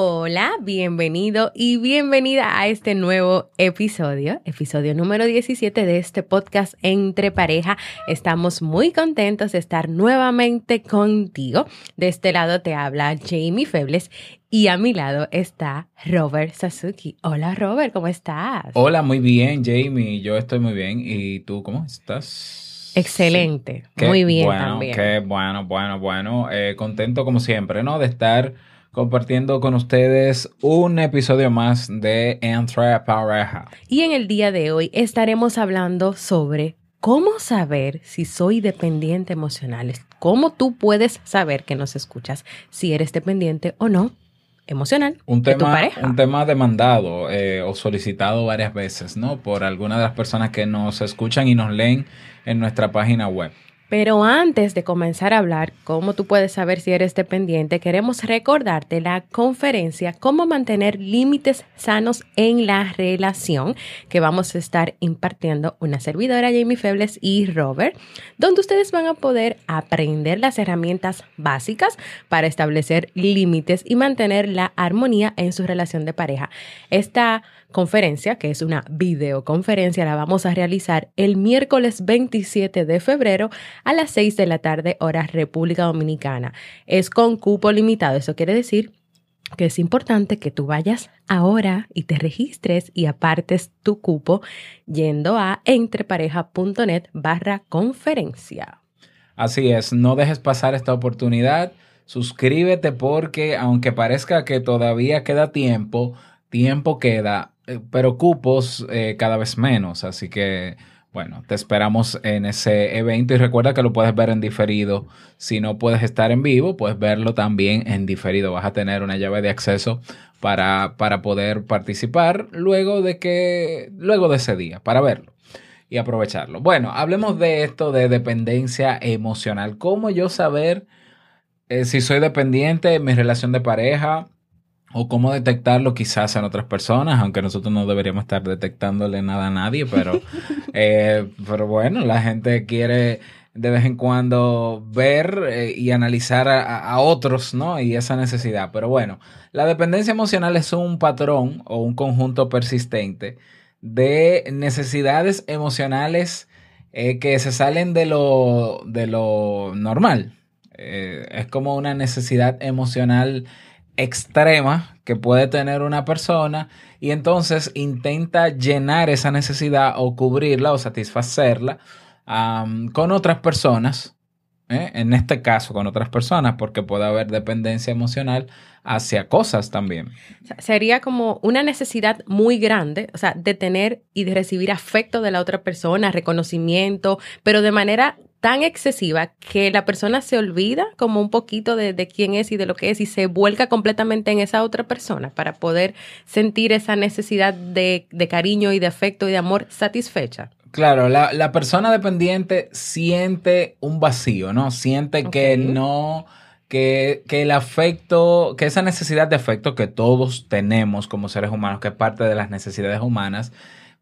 Hola, bienvenido y bienvenida a este nuevo episodio, episodio número 17 de este podcast Entre Pareja. Estamos muy contentos de estar nuevamente contigo. De este lado te habla Jamie Febles y a mi lado está Robert Sasuki. Hola Robert, ¿cómo estás? Hola, muy bien Jamie, yo estoy muy bien. ¿Y tú cómo estás? Excelente, muy bien bueno, también. Qué bueno, bueno, bueno. Eh, contento como siempre, ¿no? De estar compartiendo con ustedes un episodio más de Entre Pareja. Y en el día de hoy estaremos hablando sobre cómo saber si soy dependiente emocional. ¿Cómo tú puedes saber que nos escuchas si eres dependiente o no emocional un de tema, tu pareja? Un tema demandado eh, o solicitado varias veces, ¿no? Por algunas de las personas que nos escuchan y nos leen en nuestra página web. Pero antes de comenzar a hablar cómo tú puedes saber si eres dependiente, queremos recordarte la conferencia Cómo mantener límites sanos en la relación que vamos a estar impartiendo una servidora Jamie Febles y Robert, donde ustedes van a poder aprender las herramientas básicas para establecer límites y mantener la armonía en su relación de pareja. Esta conferencia, que es una videoconferencia, la vamos a realizar el miércoles 27 de febrero a las 6 de la tarde, hora República Dominicana. Es con cupo limitado, eso quiere decir que es importante que tú vayas ahora y te registres y apartes tu cupo yendo a entrepareja.net barra conferencia. Así es, no dejes pasar esta oportunidad. Suscríbete porque aunque parezca que todavía queda tiempo, tiempo queda, pero cupos eh, cada vez menos. Así que, bueno, te esperamos en ese evento y recuerda que lo puedes ver en diferido. Si no puedes estar en vivo, puedes verlo también en diferido. Vas a tener una llave de acceso para, para poder participar luego de que, luego de ese día, para verlo y aprovecharlo. Bueno, hablemos de esto de dependencia emocional. ¿Cómo yo saber eh, si soy dependiente en mi relación de pareja? O cómo detectarlo quizás en otras personas, aunque nosotros no deberíamos estar detectándole nada a nadie, pero, eh, pero bueno, la gente quiere de vez en cuando ver eh, y analizar a, a, otros, ¿no? Y esa necesidad. Pero bueno, la dependencia emocional es un patrón o un conjunto persistente de necesidades emocionales eh, que se salen de lo, de lo normal. es como una necesidad emocional extrema que puede tener una persona y entonces intenta llenar esa necesidad o cubrirla o satisfacerla con otras personas, ¿eh? en este caso con otras personas, porque puede haber dependencia emocional hacia cosas también. Sería como una necesidad muy grande, o sea, de tener y de recibir afecto de la otra persona, reconocimiento, pero de manera tan excesiva que la persona se olvida como un poquito de, de, quién es y de lo que es y se vuelca completamente en esa otra persona para poder sentir esa necesidad de, de cariño y de afecto y de amor satisfecha. Claro, la, la persona dependiente siente un vacío, ¿no? Siente okay. que no, que, que el afecto, que esa necesidad de afecto que todos tenemos como seres humanos, que es parte de las necesidades humanas,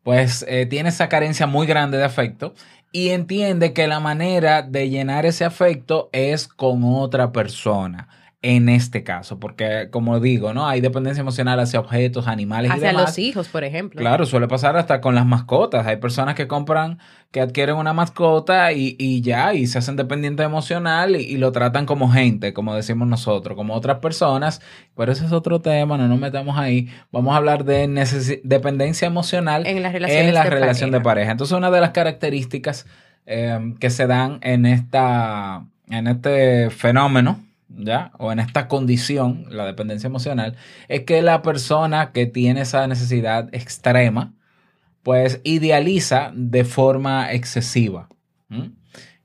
pues eh, tiene esa carencia muy grande de afecto y entiende que la manera de llenar ese afecto es con otra persona. En este caso, porque como digo, ¿no? Hay dependencia emocional hacia objetos, animales hacia y demás. los hijos, por ejemplo. Claro, suele pasar hasta con las mascotas. Hay personas que compran, que adquieren una mascota y, y ya, y se hacen dependientes emocional y, y, lo tratan como gente, como decimos nosotros, como otras personas. Pero ese es otro tema, no nos metamos ahí. Vamos a hablar de dependencia emocional en, la de relación pareja. de pareja. Entonces, una de las características eh, que se dan en esta en este fenómeno, O en esta condición, la dependencia emocional, es que la persona que tiene esa necesidad extrema, pues idealiza de forma excesiva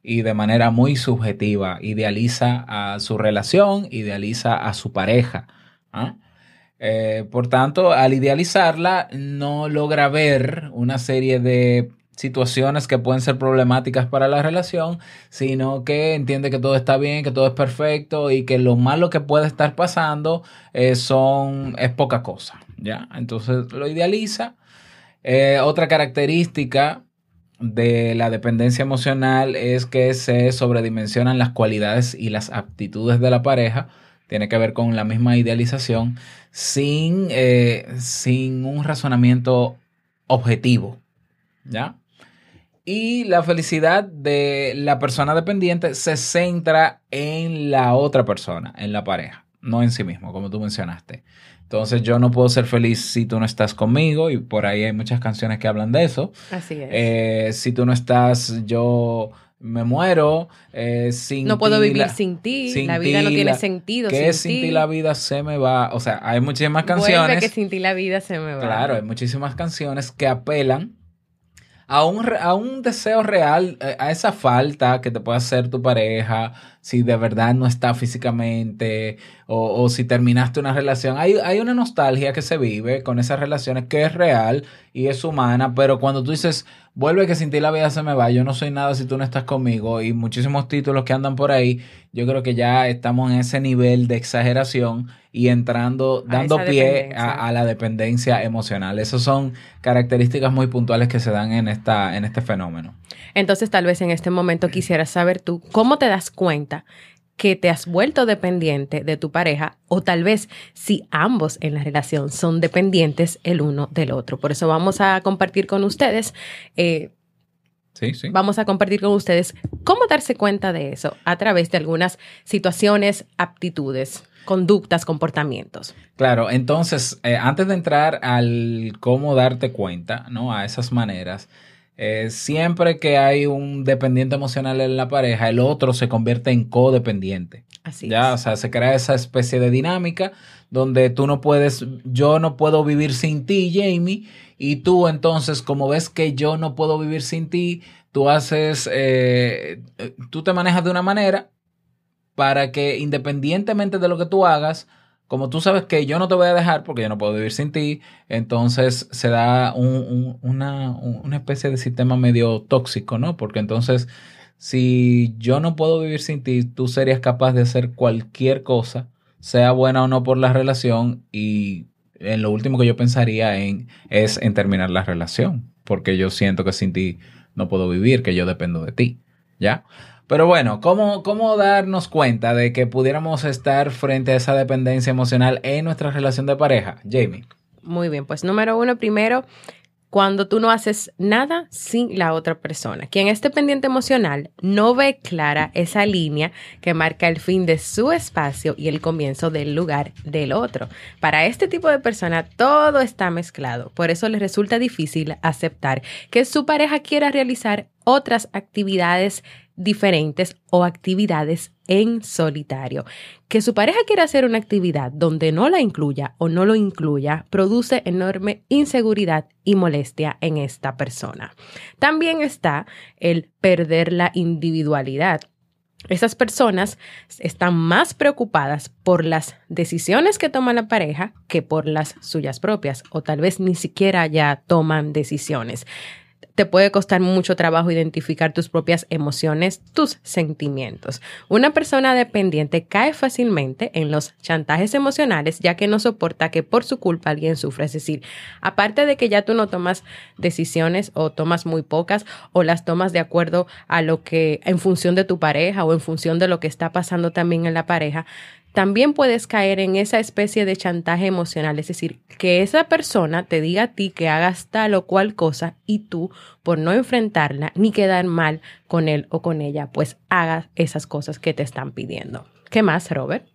y de manera muy subjetiva. Idealiza a su relación, idealiza a su pareja. ¿ah? Eh, por tanto, al idealizarla, no logra ver una serie de situaciones que pueden ser problemáticas para la relación, sino que entiende que todo está bien, que todo es perfecto y que lo malo que puede estar pasando eh, son, es poca cosa. ¿ya? Entonces lo idealiza eh, otra característica de la dependencia emocional es que se sobredimensionan las cualidades y las aptitudes de la pareja. Tiene que ver con la misma idealización sin, eh, sin un razonamiento objetivo. ¿Ya? Y la felicidad de la persona dependiente se centra en la otra persona, en la pareja, no en sí mismo, como tú mencionaste. Entonces yo no puedo ser feliz si tú no estás conmigo y por ahí hay muchas canciones que hablan de eso. Así es. Eh, si tú no estás, yo me muero. Eh, sin no puedo vivir sin ti. la vida no tiene sentido. Que sin, sin ti. la vida se me va. O sea, hay muchísimas canciones. Vuelve que sin ti la vida se me va. Claro, hay muchísimas canciones que apelan a un, a un deseo real, eh, a esa falta que te puede hacer tu pareja, si de verdad no está físicamente o, si terminaste una relación. Hay, hay, una nostalgia que se vive con esas relaciones que es real y es humana, pero cuando tú dices, vuelve que sin ti la vida se me va, yo no soy nada si tú no estás conmigo y muchísimos títulos que andan por ahí, yo creo que ya estamos en ese nivel de exageración y entrando, dando pie a, la dependencia emocional. Esas son características muy puntuales que se dan en, esta, en este fenómeno. Entonces, tal vez en este momento quisiera saber tú, ¿cómo te das cuenta que te has vuelto dependiente de tu pareja o tal vez si ambos en la relación son dependientes el uno del otro? Por eso vamos a compartir con ustedes. Eh, Sí, sí. Vamos a compartir con ustedes cómo darse cuenta de eso a través de algunas situaciones, aptitudes, conductas, comportamientos. Claro, entonces, eh, antes de entrar al cómo darte cuenta, ¿no? A esas maneras, eh, siempre que hay un dependiente emocional en la pareja, el otro se convierte en codependiente. Así ya, o sea, se crea esa especie de dinámica donde tú no puedes, yo no puedo vivir sin ti, Jamie, y tú entonces, como ves que yo no puedo vivir sin ti, tú haces, eh, tú te manejas de una manera para que independientemente de lo que tú hagas, como tú sabes que yo no te voy a dejar porque yo no puedo vivir sin ti, entonces se da una, una, especie de sistema medio tóxico, ¿no? Porque entonces, si yo no puedo vivir sin ti, tú serías capaz de hacer cualquier cosa, sea buena o no por la relación, y en lo último que yo pensaría en es en terminar la relación, porque yo siento que sin ti no puedo vivir, que yo dependo de ti, ¿ya? Pero bueno, ¿cómo, ¿cómo darnos cuenta de que pudiéramos estar frente a esa dependencia emocional en nuestra relación de pareja? Jamie. Muy bien, pues número uno, primero, cuando tú no haces nada sin la otra persona. Quien es dependiente emocional no ve clara esa línea que marca el fin de su espacio y el comienzo del lugar del otro. Para este tipo de persona todo está mezclado, por eso les resulta difícil aceptar que su pareja quiera realizar otras actividades diferentes o actividades en solitario. Que su pareja quiera hacer una actividad donde no la incluya o no lo incluya produce enorme inseguridad y molestia en esta persona. También está el perder la individualidad. Esas personas están más preocupadas por las decisiones que toma la pareja que por las suyas propias o tal vez ni siquiera ya toman decisiones te puede costar mucho trabajo identificar tus propias emociones, tus sentimientos. Una persona dependiente cae fácilmente en los chantajes emocionales ya que no soporta que por su culpa alguien sufra. Es decir, aparte de que ya tú no tomas decisiones o tomas muy pocas o las tomas de acuerdo a lo que en función de tu pareja o en función de lo que está pasando también en la pareja, también puedes caer en esa especie de chantaje emocional, es decir, que esa persona te diga a ti que hagas tal o cual cosa y tú, por no enfrentarla ni quedar mal con él o con ella, pues hagas esas cosas que te están pidiendo. ¿Qué más, Robert?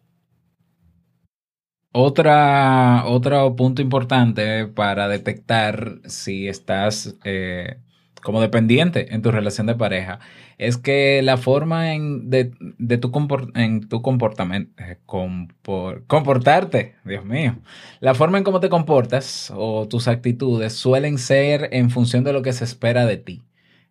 Otro punto importante para detectar si estás eh, como dependiente en tu relación de pareja, es que la forma en, de, tu, en tu comportamiento, eh, comportarte, Dios mío, la forma en cómo te comportas o tus actitudes suelen ser en función de lo que se espera de ti.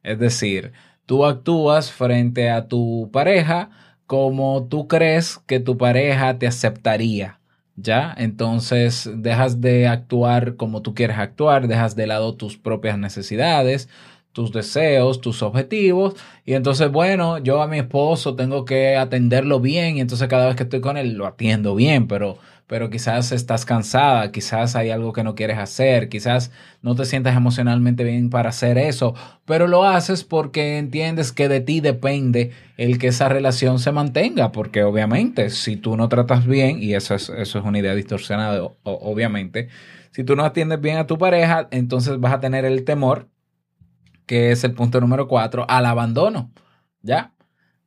Es decir, tú actúas frente a tu pareja como tú crees que tu pareja te aceptaría. ¿Ya? Entonces dejas de actuar como tú quieres actuar, dejas de lado tus propias necesidades, tus deseos, tus objetivos. Y entonces, bueno, yo a mi esposo tengo que atenderlo bien. Y entonces cada vez que estoy con él lo atiendo bien, pero, pero quizás estás cansada, quizás hay algo que no quieres hacer, quizás no te sientas emocionalmente bien para hacer eso, pero lo haces porque entiendes que de ti depende el que esa relación se mantenga, porque obviamente si tú no tratas bien, y eso es, eso es una idea distorsionada, obviamente, si tú no atiendes bien a tu pareja, entonces vas a tener el temor que es el punto número cuatro, al abandono. ¿Ya?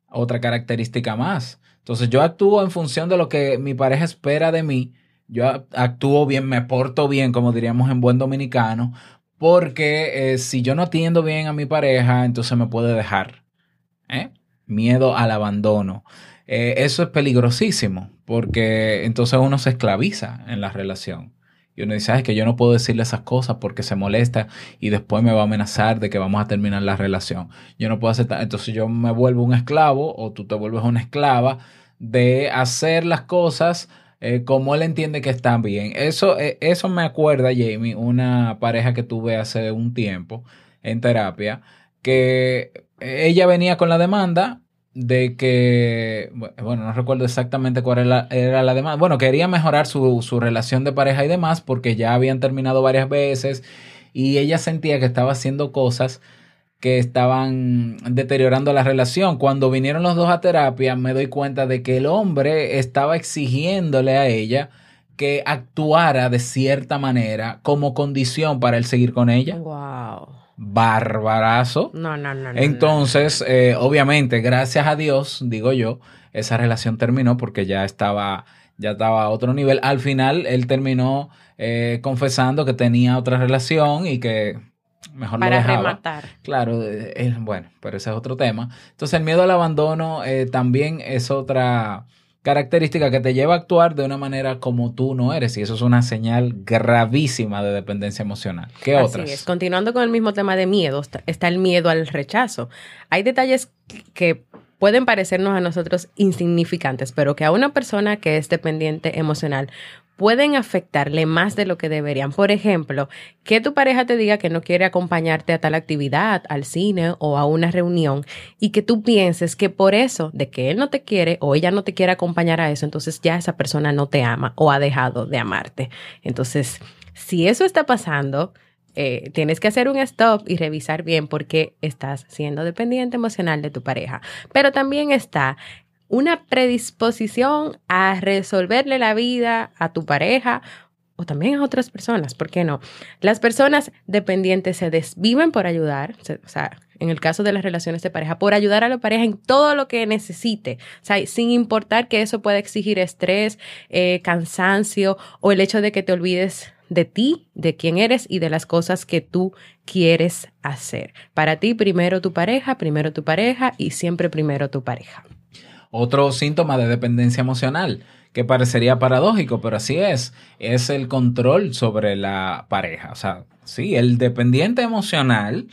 Otra característica más. Entonces yo actúo en función de lo que mi pareja espera de mí. Yo actúo bien, me porto bien, como diríamos en buen dominicano, porque eh, si yo no atiendo bien a mi pareja, entonces me puede dejar. ¿eh? Miedo al abandono. Eh, eso es peligrosísimo, porque entonces uno se esclaviza en la relación. Y uno dice, es que yo no puedo decirle esas cosas porque se molesta y después me va a amenazar de que vamos a terminar la relación. Yo no puedo aceptar. Entonces yo me vuelvo un esclavo o tú te vuelves una esclava de hacer las cosas eh, como él entiende que están bien. Eso, eh, eso me acuerda, Jamie, una pareja que tuve hace un tiempo en terapia, que ella venía con la demanda de que, bueno, no recuerdo exactamente cuál era la, demanda. Bueno, quería mejorar su, su, relación de pareja y demás porque ya habían terminado varias veces y ella sentía que estaba haciendo cosas que estaban deteriorando la relación. Cuando vinieron los dos a terapia, me doy cuenta de que el hombre estaba exigiéndole a ella que actuara de cierta manera como condición para él seguir con ella. Wow barbarazo. No, no, no. Entonces, eh, obviamente, gracias a Dios, digo yo, esa relación terminó porque ya estaba, ya estaba a otro nivel. Al final, él terminó eh, confesando que tenía otra relación y que mejor Para lo dejaba. rematar. Claro, eh, bueno, pero ese es otro tema. Entonces, el miedo al abandono también es otra característica que te lleva a actuar de una manera como tú no eres y eso es una señal gravísima de dependencia emocional. ¿Qué Así otras? Es. Continuando con el mismo tema de miedo, está el miedo al rechazo. Hay detalles que pueden parecernos a nosotros insignificantes, pero que a una persona que es dependiente emocional pueden afectarle más de lo que deberían. Por ejemplo, que tu pareja te diga que no quiere acompañarte a tal actividad, al cine o a una reunión y que tú pienses que por eso, de que él no te quiere o ella no te quiere acompañar a eso, entonces ya esa persona no te ama o ha dejado de amarte. Entonces, si eso está pasando, eh, tienes que hacer un stop y revisar bien por qué estás siendo dependiente emocional de tu pareja. Pero también está una predisposición a resolverle la vida a tu pareja o también a otras personas, ¿por qué no? Las personas dependientes se desviven por ayudar, o sea, en el caso de las relaciones de pareja, por ayudar a la pareja en todo lo que necesite, o sea, sin importar que eso pueda exigir estrés, eh, cansancio o el hecho de que te olvides de ti, de quién eres y de las cosas que tú quieres hacer. Para ti, primero tu pareja, primero tu pareja y siempre primero tu pareja. Otro síntoma de dependencia emocional, que parecería paradójico, pero así es, es el control sobre la pareja. O sea, sí, el dependiente emocional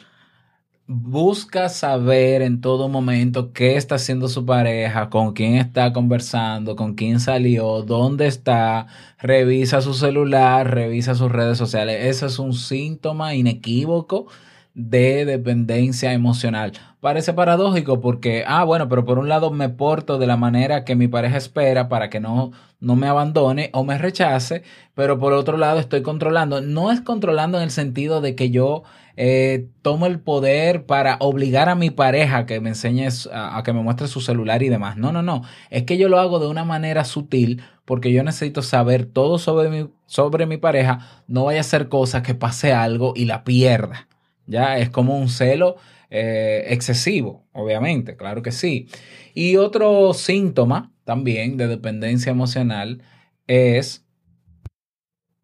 busca saber en todo momento qué está haciendo su pareja, con quién está conversando, con quién salió, dónde está, revisa su celular, revisa sus redes sociales. Ese es un síntoma inequívoco de dependencia emocional. Parece paradójico porque, ah, bueno, pero por un lado me porto de la manera que mi pareja espera para que no, no me abandone o me rechace, pero por otro lado estoy controlando. No es controlando en el sentido de que yo eh, tomo el poder para obligar a mi pareja que me enseñe, a, que me muestre su celular y demás. No, no, no. Es que yo lo hago de una manera sutil porque yo necesito saber todo sobre mi, sobre mi pareja. No vaya a hacer cosas que pase algo y la pierda. Ya es como un celo eh, excesivo, obviamente, claro que sí. Y otro síntoma también de dependencia emocional es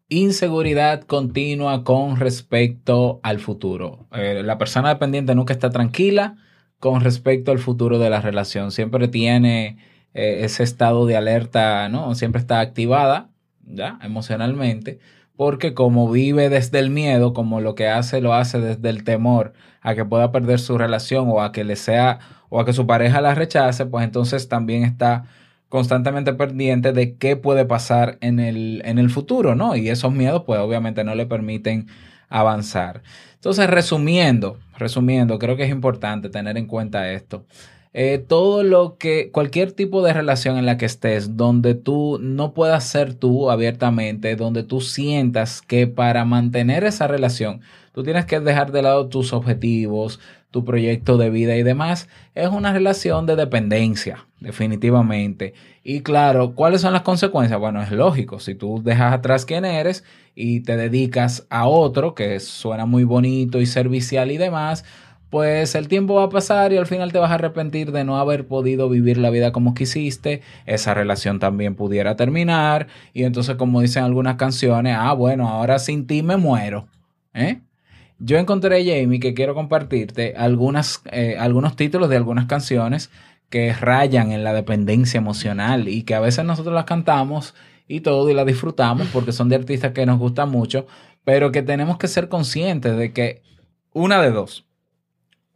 inseguridad continua con respecto al futuro. Eh, la persona dependiente nunca está tranquila con respecto al futuro de la relación. Siempre tiene eh, ese estado de alerta, ¿no? Siempre está activada, ¿ya? Emocionalmente, porque como vive desde el miedo, como lo que hace, lo hace desde el temor a que pueda perder su relación o a que le sea, o a que su pareja la rechace, pues entonces también está constantemente pendiente de qué puede pasar en el, en el futuro, ¿no? Y esos miedos, pues obviamente no le permiten avanzar. Entonces, resumiendo, resumiendo, creo que es importante tener en cuenta esto. Eh, todo lo que, cualquier tipo de relación en la que estés, donde tú no puedas ser tú abiertamente, donde tú sientas que para mantener esa relación, tú tienes que dejar de lado tus objetivos, tu proyecto de vida y demás, es una relación de dependencia, definitivamente. Y claro, ¿cuáles son las consecuencias? Bueno, es lógico, si tú dejas atrás quién eres y te dedicas a otro, que suena muy bonito y servicial y demás, pues el tiempo va a pasar y al final te vas a arrepentir de no haber podido vivir la vida como quisiste, esa relación también pudiera terminar y entonces como dicen algunas canciones, ah, bueno, ahora sin ti me muero. ¿eh? Yo encontré, Jamie, que quiero compartirte algunas, eh, algunos títulos de algunas canciones que rayan en la dependencia emocional y que a veces nosotros las cantamos y todo y las disfrutamos porque son de artistas que nos gustan mucho, pero que tenemos que ser conscientes de que una de dos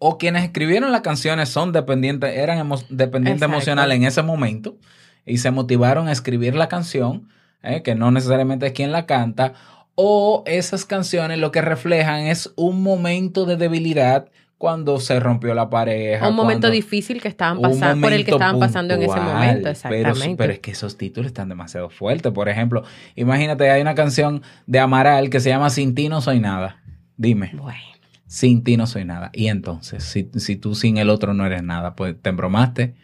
o quienes escribieron las canciones son dependientes, eran dependientes emocionales en ese momento y se motivaron a escribir la canción, eh, que no necesariamente es quien la canta, o esas canciones lo que reflejan es un momento de debilidad cuando se rompió la pareja. Un momento difícil que estaban pasando, por el que estaban pasando en ese momento, exactamente. Pero, pero, es que esos títulos están demasiado fuertes. Por ejemplo, imagínate, hay una canción de Amaral que se llama Sin ti no soy nada. Dime. Bueno sin ti no soy nada. Y entonces, si, si tú sin el otro no eres nada, pues te embromaste.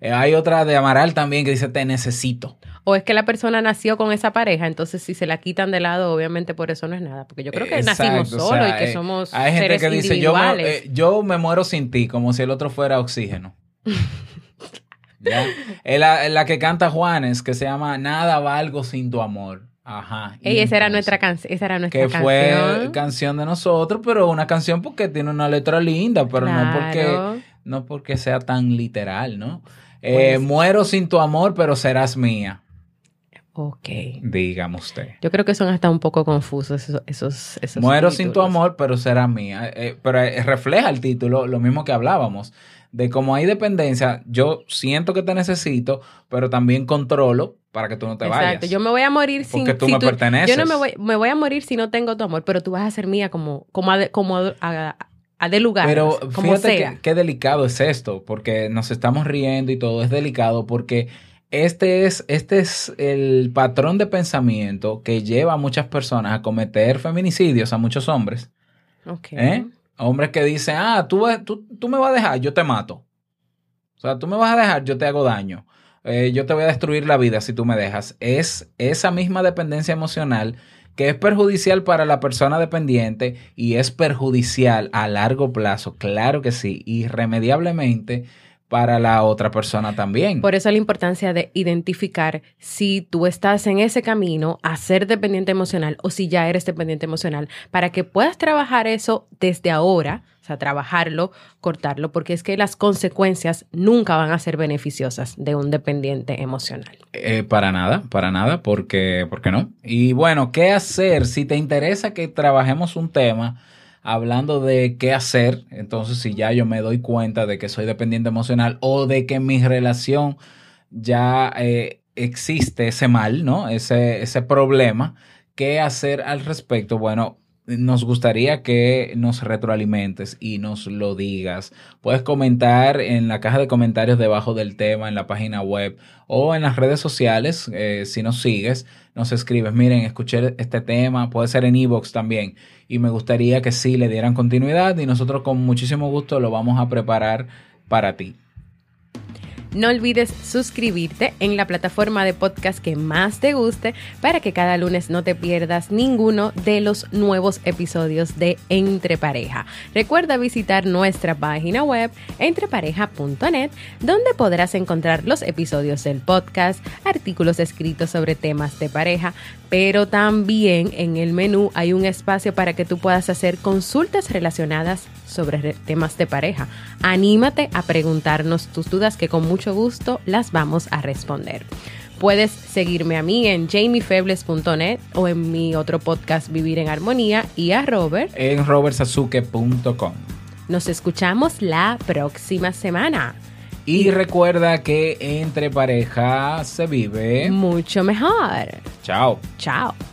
Eh, hay otra de Amaral también que dice te necesito. O es que la persona nació con esa pareja, entonces si se la quitan de lado, obviamente por eso no es nada. Porque yo creo que nacimos solos y que somos hay gente que dice yo me, eh, yo me muero sin ti, como si el otro fuera oxígeno. ¿Ya? la, la que canta Juanes, que se llama Nada valgo sin tu amor. Ajá. Y esa era nuestra canción. Esa era nuestra que fue canción de nosotros, pero una canción porque tiene una letra linda, pero no porque no porque sea tan literal, ¿no? Eh, pues muero sin tu amor, pero serás mía. Ok. Dígame usted. Yo creo que son hasta un poco confusos esos. esos, Muero sin tu amor, pero serás mía. Eh, pero eh, refleja el título, lo mismo que hablábamos de cómo hay dependencia, yo siento que te necesito, pero también controlo para que tú no te vayas. Exacto, yo me voy a morir sin... Porque tú me perteneces. Yo no me voy, me voy a morir si no tengo tu amor, pero tú vas a ser mía como, como, a, como a, de lugar. Pero fíjate qué delicado es esto, porque nos estamos riendo y todo es delicado porque este es, este es el patrón de pensamiento que lleva a muchas personas a cometer feminicidios, a muchos hombres. Ok. ¿Eh? Hombres que dicen, ah, tú, me vas a dejar, yo te mato. O sea, tú me vas a dejar, yo te hago daño. Eh, yo te voy a destruir la vida si tú me dejas. Es esa misma dependencia emocional que es perjudicial para la persona dependiente y es perjudicial a largo plazo, claro que sí, irremediablemente para la otra persona también. Por eso la importancia de identificar si tú estás en ese camino a ser dependiente emocional o si ya eres dependiente emocional, para que puedas trabajar eso desde ahora, o sea, trabajarlo, cortarlo, porque es que las consecuencias nunca van a ser beneficiosas de un dependiente emocional. Eh, para nada, para nada, porque, porque no. Y bueno, ¿qué hacer si te interesa que trabajemos un tema? Hablando de qué hacer, entonces si ya yo me doy cuenta de que soy dependiente emocional o de que mi relación ya eh, existe ese mal, ¿no? Ese, ese problema, ¿qué hacer al respecto? Bueno, nos gustaría que nos retroalimentes y nos lo digas. Puedes comentar en la caja de comentarios debajo del tema, en la página web o en las redes sociales. Eh, si nos sigues, nos escribes, miren, escuché este tema, puede ser en Evox también. Y me gustaría que sí le dieran continuidad y nosotros con muchísimo gusto lo vamos a preparar para ti. No olvides suscribirte en la plataforma de podcast que más te guste para que cada lunes no te pierdas ninguno de los nuevos episodios de Entre Pareja. Recuerda visitar nuestra página web entrepareja.net donde podrás encontrar los episodios del podcast, artículos escritos sobre temas de pareja, pero también en el menú hay un espacio para que tú puedas hacer consultas relacionadas sobre temas de pareja. Anímate a preguntarnos tus dudas que con mucho gusto las vamos a responder. Puedes seguirme a mí en jamiefebles.net o en mi otro podcast Vivir en Armonía y a Robert en robertsazuke.com. Nos escuchamos la próxima semana. Y recuerda que entre pareja se vive mucho mejor. Chao. Chao.